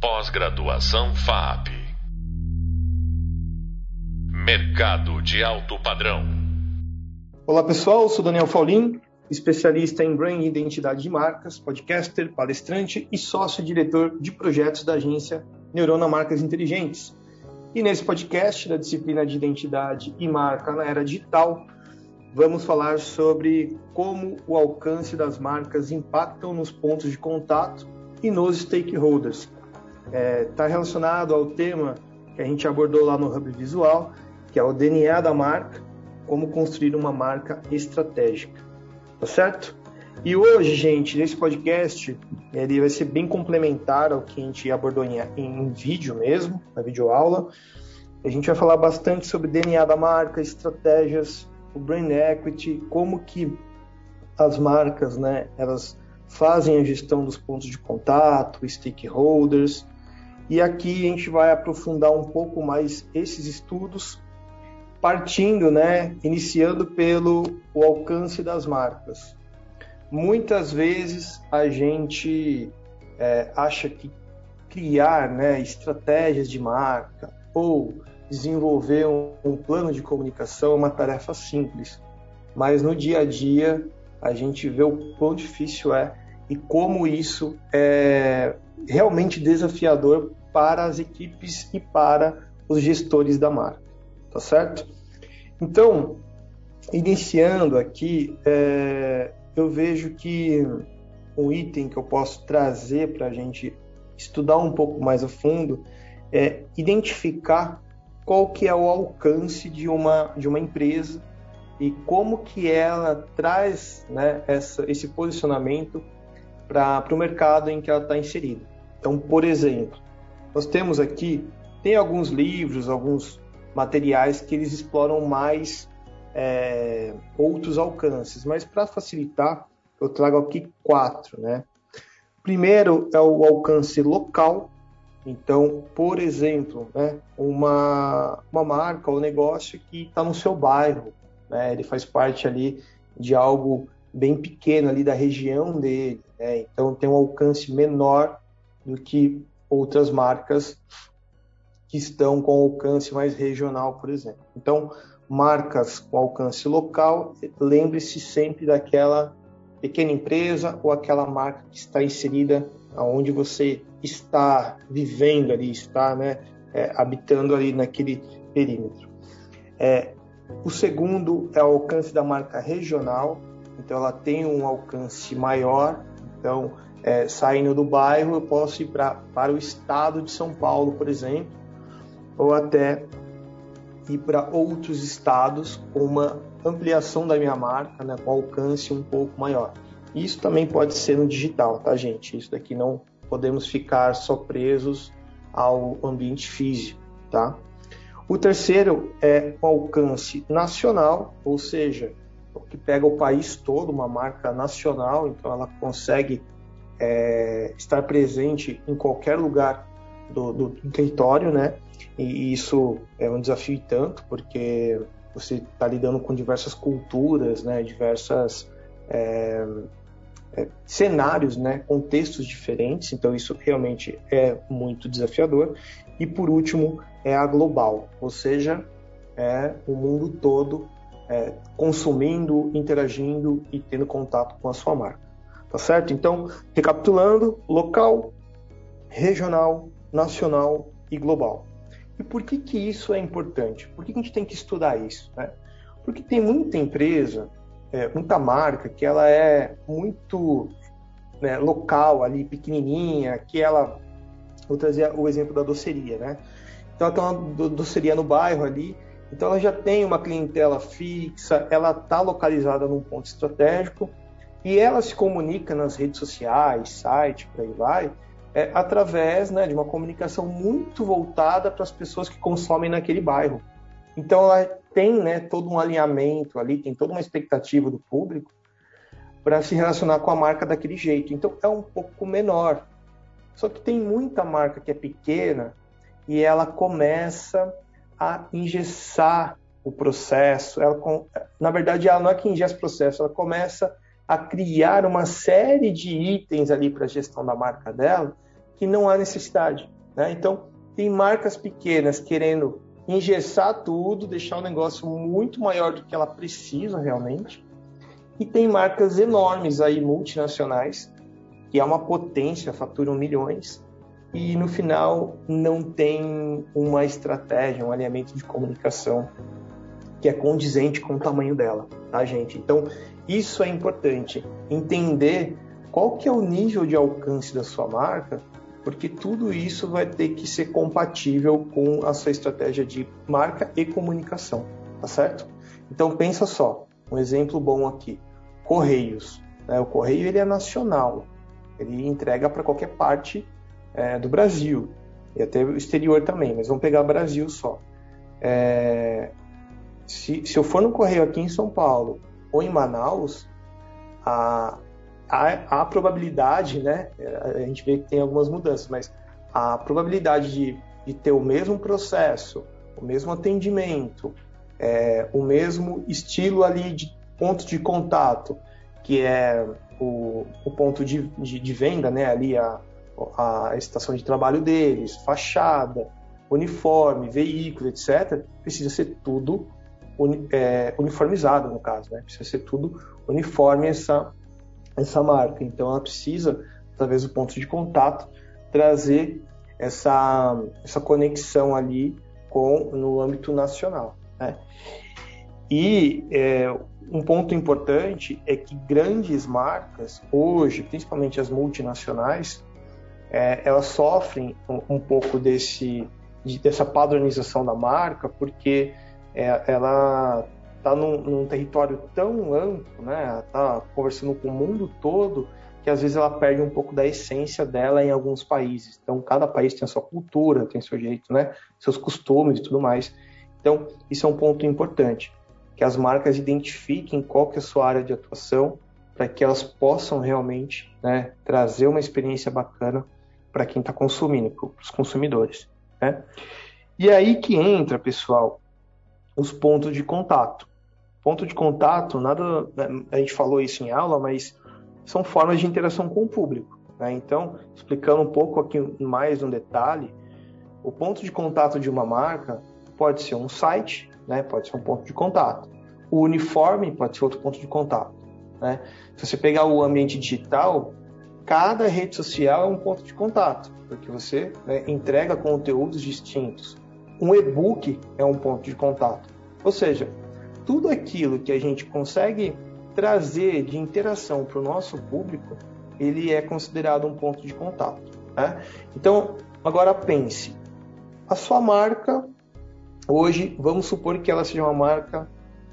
Pós-graduação FAP. Mercado de alto padrão. Olá pessoal, sou Daniel Faulin, especialista em brand e identidade de marcas, podcaster, palestrante e sócio-diretor de projetos da agência Neurona Marcas Inteligentes. E nesse podcast da disciplina de identidade e marca na era digital, vamos falar sobre como o alcance das marcas impactam nos pontos de contato e nos stakeholders. Está é, tá relacionado ao tema que a gente abordou lá no Hub Visual, que é o DNA da marca, como construir uma marca estratégica. Tá certo? E hoje, gente, nesse podcast, ele vai ser bem complementar ao que a gente abordou em, em vídeo mesmo, na videoaula. A gente vai falar bastante sobre DNA da marca, estratégias, o brand equity, como que as marcas, né, elas fazem a gestão dos pontos de contato, stakeholders. E aqui a gente vai aprofundar um pouco mais esses estudos, partindo, né, iniciando pelo o alcance das marcas. Muitas vezes a gente é, acha que criar né, estratégias de marca ou desenvolver um, um plano de comunicação é uma tarefa simples, mas no dia a dia a gente vê o quão difícil é e como isso é realmente desafiador para as equipes e para os gestores da marca, tá certo? Então, iniciando aqui, é, eu vejo que um item que eu posso trazer para a gente estudar um pouco mais a fundo é identificar qual que é o alcance de uma, de uma empresa e como que ela traz né, essa, esse posicionamento para o mercado em que ela está inserida. Então, por exemplo, nós temos aqui, tem alguns livros, alguns materiais que eles exploram mais é, outros alcances, mas para facilitar, eu trago aqui quatro, né? Primeiro é o alcance local, então, por exemplo, né, uma, uma marca ou negócio que está no seu bairro, né, ele faz parte ali de algo bem pequeno ali da região dele, né, então tem um alcance menor do que outras marcas que estão com alcance mais regional, por exemplo. Então, marcas com alcance local, lembre-se sempre daquela pequena empresa ou aquela marca que está inserida aonde você está vivendo ali, está né, é, habitando ali naquele perímetro. É, o segundo é o alcance da marca regional, então ela tem um alcance maior, então é, saindo do bairro eu posso ir pra, para o estado de São Paulo, por exemplo, ou até ir para outros estados com uma ampliação da minha marca, né, com alcance um pouco maior. Isso também pode ser no digital, tá, gente? Isso daqui não podemos ficar só presos ao ambiente físico, tá? O terceiro é o alcance nacional, ou seja, o que pega o país todo, uma marca nacional, então ela consegue é, estar presente em qualquer lugar do, do, do, território, né? E isso é um desafio tanto, porque você está lidando com diversas culturas, né? Diversas é, é, cenários, né, contextos diferentes, então isso realmente é muito desafiador. E por último, é a global, ou seja, é o mundo todo é, consumindo, interagindo e tendo contato com a sua marca. Tá certo? Então, recapitulando: local, regional, nacional e global. E por que, que isso é importante? Por que, que a gente tem que estudar isso? Né? Porque tem muita empresa é, muita marca que ela é muito né, local ali, pequenininha, que ela... Vou trazer o exemplo da doceria, né? Então ela tem uma doceria no bairro ali, então ela já tem uma clientela fixa, ela está localizada num ponto estratégico e ela se comunica nas redes sociais, site, por aí vai, é, através né, de uma comunicação muito voltada para as pessoas que consomem naquele bairro. Então ela tem né, todo um alinhamento ali, tem toda uma expectativa do público para se relacionar com a marca daquele jeito. Então é um pouco menor. Só que tem muita marca que é pequena e ela começa a engessar o processo. Ela, na verdade, ela não é que engessa o processo, ela começa a criar uma série de itens ali para a gestão da marca dela que não há necessidade. Né? Então, tem marcas pequenas querendo engessar tudo, deixar o negócio muito maior do que ela precisa realmente. E tem marcas enormes aí, multinacionais, que é uma potência, faturam milhões, e no final não tem uma estratégia, um alinhamento de comunicação que é condizente com o tamanho dela, tá, gente? Então, isso é importante, entender qual que é o nível de alcance da sua marca, porque tudo isso vai ter que ser compatível com a sua estratégia de marca e comunicação, tá certo? Então pensa só, um exemplo bom aqui, Correios. Né? O Correio ele é nacional, ele entrega para qualquer parte é, do Brasil e até o exterior também, mas vamos pegar Brasil só. É, se, se eu for no correio aqui em São Paulo ou em Manaus, a, a, a probabilidade, né? A gente vê que tem algumas mudanças, mas a probabilidade de, de ter o mesmo processo, o mesmo atendimento, é, o mesmo estilo ali de ponto de contato, que é o, o ponto de, de, de, venda, né? Ali a, a estação de trabalho deles, fachada, uniforme, veículo, etc., precisa ser tudo uni, é, uniformizado, no caso, né? Precisa ser tudo uniforme essa, essa marca. Então, ela precisa, através do ponto de contato, trazer essa, essa conexão ali com no âmbito nacional. Né? E é, um ponto importante é que grandes marcas, hoje, principalmente as multinacionais, é, elas sofrem um, um pouco desse, de, dessa padronização da marca, porque é, ela está num, num, território tão amplo, né? Está conversando com o mundo todo que às vezes ela perde um pouco da essência dela em alguns países. Então, cada país tem a sua cultura, tem seu jeito, né? Seus costumes e tudo mais. Então, isso é um ponto importante, que as marcas identifiquem qual que é a sua área de atuação para que elas possam realmente né, trazer uma experiência bacana para quem está consumindo, para os consumidores. Né? E aí que entra, pessoal, os pontos de contato. Ponto de contato, nada, né, a gente falou isso em aula, mas são formas de interação com o público. Né? Então, explicando um pouco aqui mais no detalhe, o ponto de contato de uma marca pode ser um site, né? pode ser um ponto de contato. O uniforme pode ser outro ponto de contato. Né? Se você pegar o ambiente digital, cada rede social é um ponto de contato, porque você né, entrega conteúdos distintos. Um e-book é um ponto de contato. Ou seja, tudo aquilo que a gente consegue trazer de interação para o nosso público, ele é considerado um ponto de contato. Né? Então, agora pense, a sua marca hoje, vamos supor que ela seja uma marca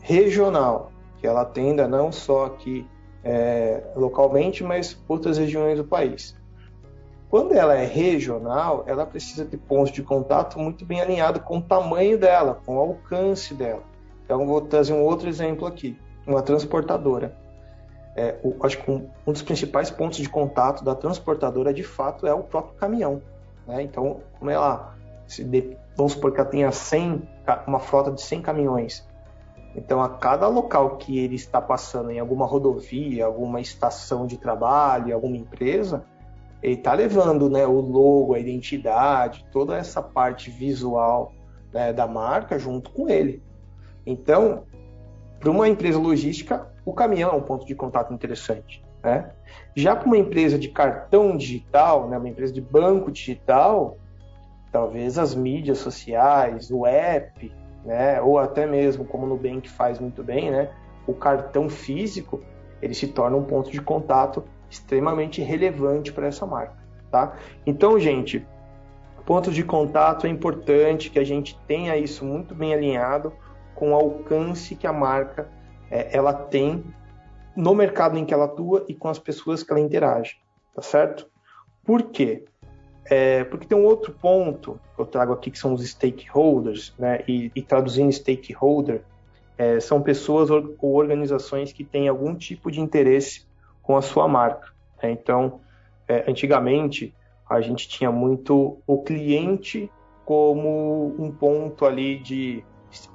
regional, que ela atenda não só aqui é, localmente, mas outras regiões do país. Quando ela é regional, ela precisa ter pontos de contato muito bem alinhado com o tamanho dela, com o alcance dela. Então, vou trazer um outro exemplo aqui: uma transportadora. É, o, acho que um, um, dos principais pontos de contato da transportadora, de fato, é o próprio caminhão. Né? Então, como ela, se de, vamos supor que ela tenha 100, uma frota de 100 caminhões. Então, a cada local que ele está passando, em alguma rodovia, alguma estação de trabalho, alguma empresa, ele está levando né, o logo, a identidade, toda essa parte visual né, da marca junto com ele. Então, para uma empresa logística, o caminhão é um ponto de contato interessante. Né? Já para uma empresa de cartão digital, né, uma empresa de banco digital, talvez as mídias sociais, o app, né, ou até mesmo como o Nubank faz muito bem, né, o cartão físico, ele se torna um ponto de contato extremamente relevante para essa marca, tá? Então, gente, pontos de contato é importante que a gente tenha isso muito bem alinhado com o alcance que a marca é, ela tem no mercado em que ela atua e com as pessoas que ela interage, tá certo? Por quê? É, porque tem um outro ponto que eu trago aqui que são os stakeholders, né? E, e traduzindo stakeholder, é, são pessoas ou organizações que têm algum tipo de interesse com a sua marca. Né? Então, é, antigamente, a gente tinha muito o cliente como um ponto ali de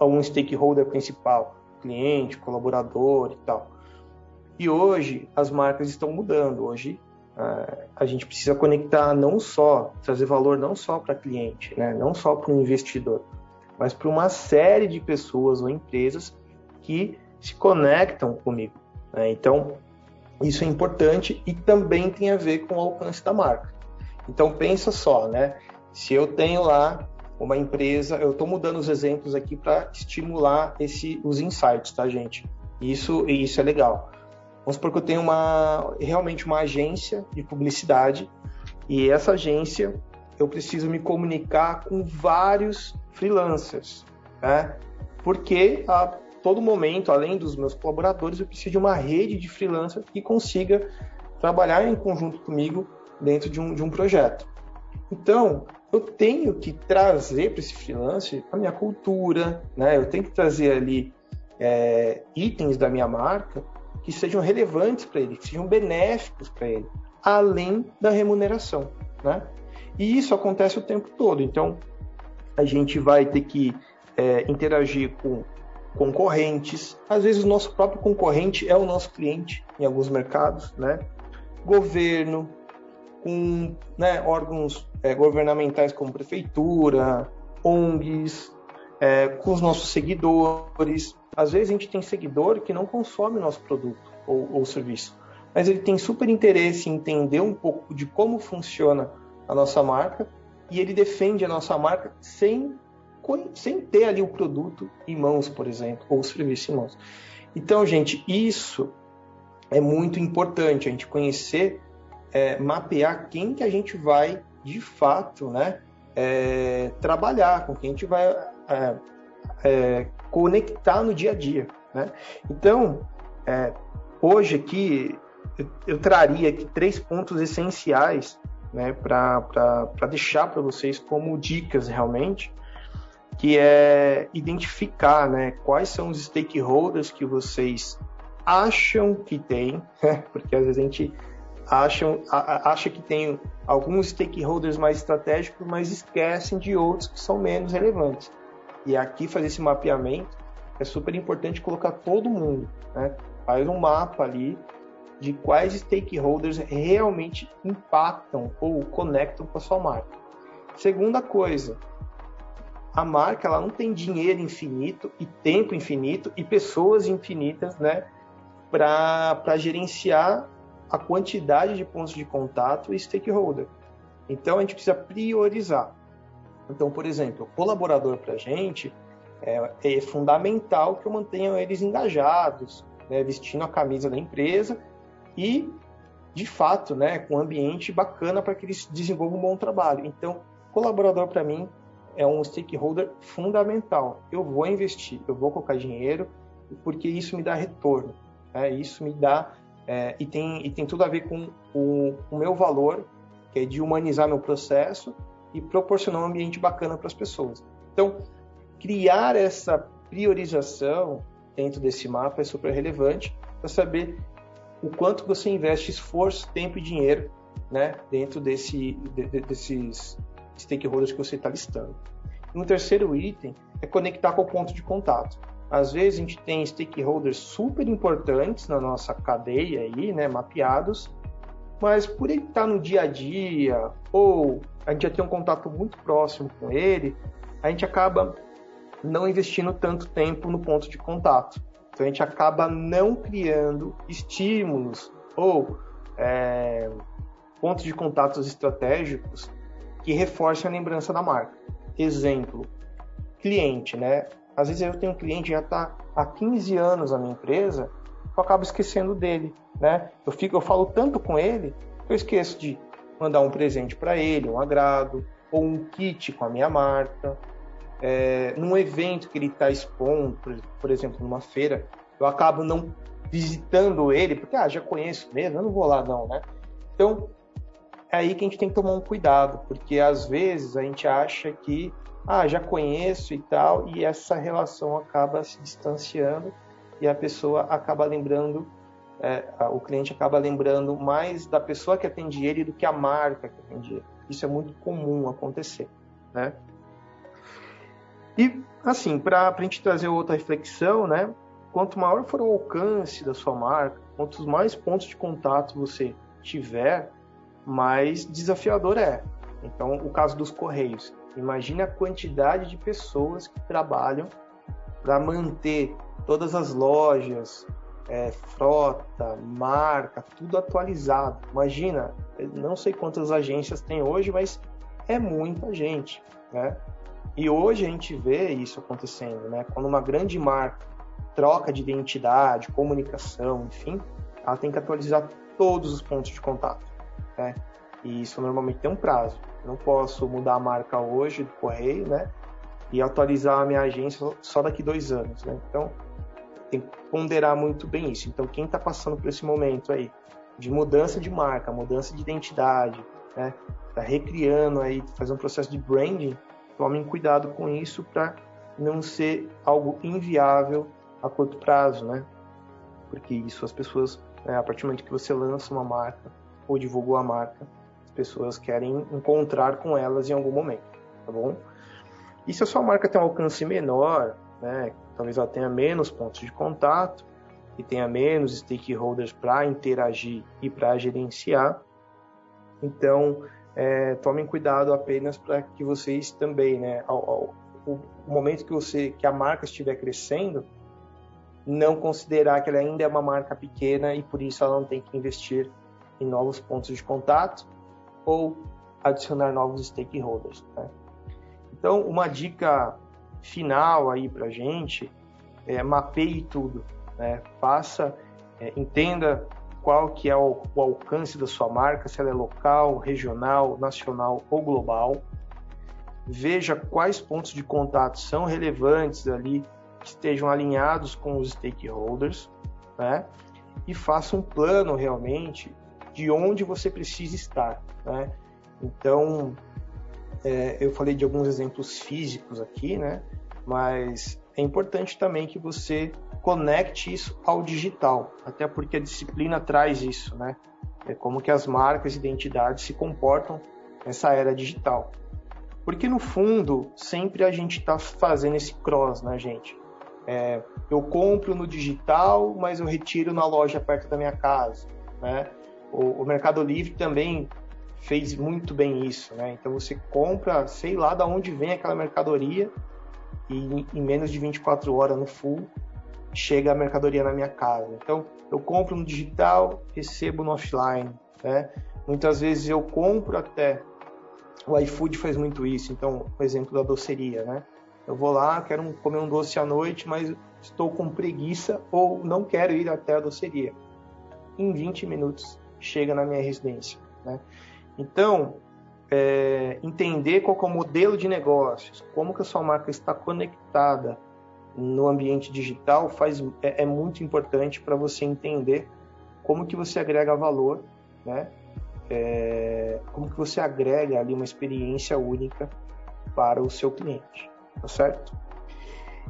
um stakeholder principal, cliente, colaborador e tal. E hoje as marcas estão mudando. Hoje uh, a gente precisa conectar não só, trazer valor não só para cliente, né? não só para o investidor, mas para uma série de pessoas ou empresas que se conectam comigo. Né? Então, isso é importante e também tem a ver com o alcance da marca. Então, pensa só, né? Se eu tenho lá uma empresa, eu estou mudando os exemplos aqui para estimular esse, os insights, tá, gente? Isso, isso é legal. Vamos supor que eu tenho uma, realmente uma agência de publicidade e essa agência eu preciso me comunicar com vários freelancers, né? Porque a todo momento, além dos meus colaboradores, eu preciso de uma rede de freelancers que consiga trabalhar em conjunto comigo dentro de um, de um projeto. Então, eu tenho que trazer para esse freelancer a minha cultura, né? Eu tenho que trazer ali é, itens da minha marca que sejam relevantes para ele, que sejam benéficos para ele, além da remuneração, né? E isso acontece o tempo todo. Então, a gente vai ter que é, interagir com concorrentes. Às vezes, o nosso próprio concorrente é o nosso cliente em alguns mercados, né? Governo, com né, órgãos é, governamentais como prefeitura, ONGs, é, com os nossos seguidores. Às vezes a gente tem seguidor que não consome nosso produto ou, ou serviço, mas ele tem super interesse em entender um pouco de como funciona a nossa marca e ele defende a nossa marca sem, sem ter ali o produto em mãos, por exemplo, ou o serviço em mãos. Então, gente, isso é muito importante, a gente conhecer é, mapear quem que a gente vai, de fato, né, é, trabalhar, com quem a gente vai é, é conectar no dia a dia. Né? Então, é, hoje aqui, eu, eu, traria aqui três pontos essenciais né, para deixar para vocês como dicas realmente, que é identificar né, quais são os stakeholders que vocês acham que tem, porque às vezes a gente acha que tem alguns stakeholders mais estratégicos, mas esquecem de outros que são menos relevantes. E aqui fazer esse mapeamento é super importante colocar todo mundo, né? Faz um mapa ali de quais stakeholders realmente impactam ou conectam com a sua marca. Segunda coisa, a marca ela não tem dinheiro infinito e tempo infinito e pessoas infinitas, né, para gerenciar a quantidade de pontos de contato e stakeholder. Então a gente precisa priorizar. Então, por exemplo, o colaborador para a gente é, é, fundamental que eu mantenha eles engajados, né, vestindo a camisa da empresa e, de fato, né, com um ambiente bacana para que eles desenvolvam um bom trabalho. Então, colaborador para mim é um stakeholder fundamental. Eu vou investir, eu vou colocar dinheiro, porque isso me dá retorno. Né? Isso me dá é, e, tem, e tem tudo a ver com o, o meu valor, que é de humanizar meu processo e proporcionar um ambiente bacana para as pessoas. Então, criar essa priorização dentro desse mapa é super relevante para saber o quanto você investe esforço, tempo e dinheiro né, dentro desse, de, desses stakeholders que você está listando. E um terceiro item é conectar com o ponto de contato. Às vezes a gente tem stakeholders super importantes na nossa cadeia aí, né, mapeados, mas por ele estar no dia a dia ou a gente já tem um contato muito próximo com ele, a gente acaba não investindo tanto tempo no ponto de contato. Então a gente acaba não criando estímulos ou é, pontos de contatos estratégicos que reforcem a lembrança da marca. Exemplo, cliente, né? Às vezes eu tenho um cliente que já está há 15 anos na minha empresa, eu acabo esquecendo dele, né? Eu fico, eu falo tanto com ele, eu esqueço de mandar um presente para ele, um agrado, ou um kit com a minha marca. É, num evento que ele está expondo, por, por, exemplo, numa feira, eu acabo não visitando ele, porque ah, já conheço mesmo, eu não vou lá não, né? Então, é aí que a gente tem que tomar um cuidado, porque às vezes a gente acha que ah, já conheço e tal, e essa relação acaba se distanciando e a pessoa acaba lembrando, é, o cliente acaba lembrando mais da pessoa que atende ele do que a marca que atende ele. Isso é muito comum acontecer, né? E, assim, para a gente trazer outra reflexão, né? Quanto maior for o alcance da sua marca, quantos mais pontos de contato você tiver, mais desafiador é. Então, o caso dos Correios. Imagine a quantidade de pessoas que trabalham para manter todas as lojas, é, frota, marca, tudo atualizado. Imagina, não sei quantas agências tem hoje, mas é muita gente, né? E hoje a gente vê isso acontecendo, né? Quando uma grande marca troca de identidade, comunicação, enfim, ela tem que atualizar todos os pontos de contato, né? E isso normalmente tem um prazo. Não posso mudar a marca hoje do correio, né? E atualizar a minha agência só daqui dois anos, né? Então tem que ponderar muito bem isso. Então quem está passando por esse momento aí de mudança de marca, mudança de identidade, né? Tá recriando aí, fazer um processo de branding, tomem cuidado com isso para não ser algo inviável a curto prazo, né? Porque isso as pessoas, né, a partir do momento que você lança uma marca ou divulgou a marca, as pessoas querem encontrar com elas em algum momento, tá bom? E se a sua marca tem um alcance menor, né, talvez ela tenha menos pontos de contato e tenha menos stakeholders para interagir e para gerenciar, então é, tomem cuidado apenas para que vocês também, né, ao, ao, o momento que você que a marca estiver crescendo, não considerar que ela ainda é uma marca pequena e por isso ela não tem que investir em novos pontos de contato ou adicionar novos stakeholders. Né? Então, uma dica final aí para gente é mapeie tudo, né? faça, é, entenda qual que é o, o alcance da sua marca, se ela é local, regional, nacional ou global. Veja quais pontos de contato são relevantes ali, que estejam alinhados com os stakeholders, né? E faça um plano realmente de onde você precisa estar, né? Então, é, eu falei de alguns exemplos físicos aqui, né? Mas é importante também que você conecte isso ao digital, até porque a disciplina traz isso, né? É como que as marcas e identidades se comportam nessa era digital. Porque no fundo, sempre a gente está fazendo esse cross, né, gente? É, eu compro no digital, mas eu retiro na loja perto da minha casa, né? O, o Mercado Livre também fez muito bem isso, né? Então você compra, sei lá da onde vem aquela mercadoria e em menos de 24 horas no full chega a mercadoria na minha casa. Então, eu compro no digital, recebo no offline, né? Muitas vezes eu compro até o iFood faz muito isso. Então, o exemplo da doceria, né? Eu vou lá, quero comer um doce à noite, mas estou com preguiça ou não quero ir até a doceria. Em 20 minutos chega na minha residência, né? Então, é, entender qual é o modelo de negócios, como que a sua marca está conectada no ambiente digital faz, é, é muito importante para você entender como que você agrega valor, né? É, como que você agrega ali uma experiência única para o seu cliente, tá certo?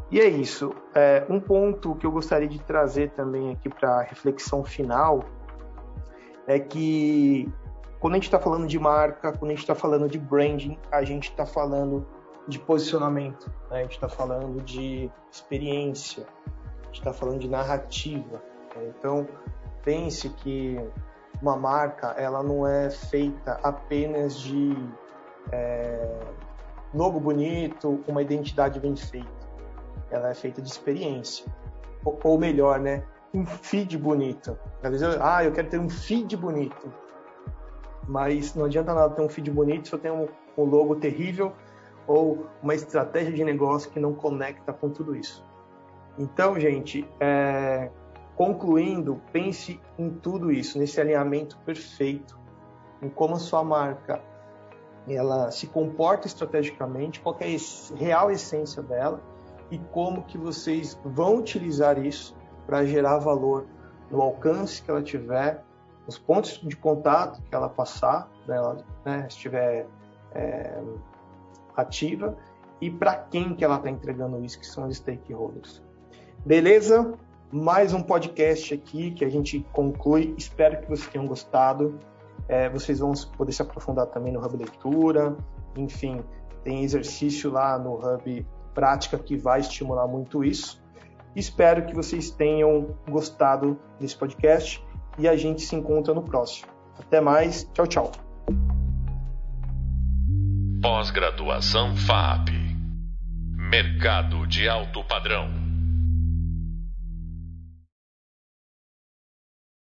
E é isso. É, um ponto que eu gostaria de trazer também aqui para reflexão final é que quando a gente está falando de marca, quando a gente está falando de branding, a gente está falando de posicionamento, né? a gente está falando de experiência, a gente está falando de narrativa. Né? Então, pense que uma marca ela não é feita apenas de é, logo bonito, uma identidade bem feita. Ela é feita de experiência. Ou, ou melhor, né? Um feed bonito. Às vezes, eu, ah, eu quero ter um feed bonito mas não adianta nada ter um feed bonito se eu tenho um, logo terrível ou uma estratégia de negócio que não conecta com tudo isso. Então, gente, é, concluindo, pense em tudo isso, nesse alinhamento perfeito, em como a sua marca ela se comporta estrategicamente, qual é a real essência dela e como que vocês vão utilizar isso para gerar valor no alcance que ela tiver os pontos de contato que ela passar, dela, né, estiver é, ativa e para quem que ela está entregando isso, que são os stakeholders. Beleza? Mais um podcast aqui que a gente conclui. Espero que vocês tenham gostado. É, vocês vão poder se aprofundar também no Hub Leitura. Enfim, tem exercício lá no Hub Prática que vai estimular muito isso. Espero que vocês tenham gostado desse podcast e a gente se encontra no próximo. Até mais, tchau, tchau. Pós-graduação FAP Mercado de Alto Padrão.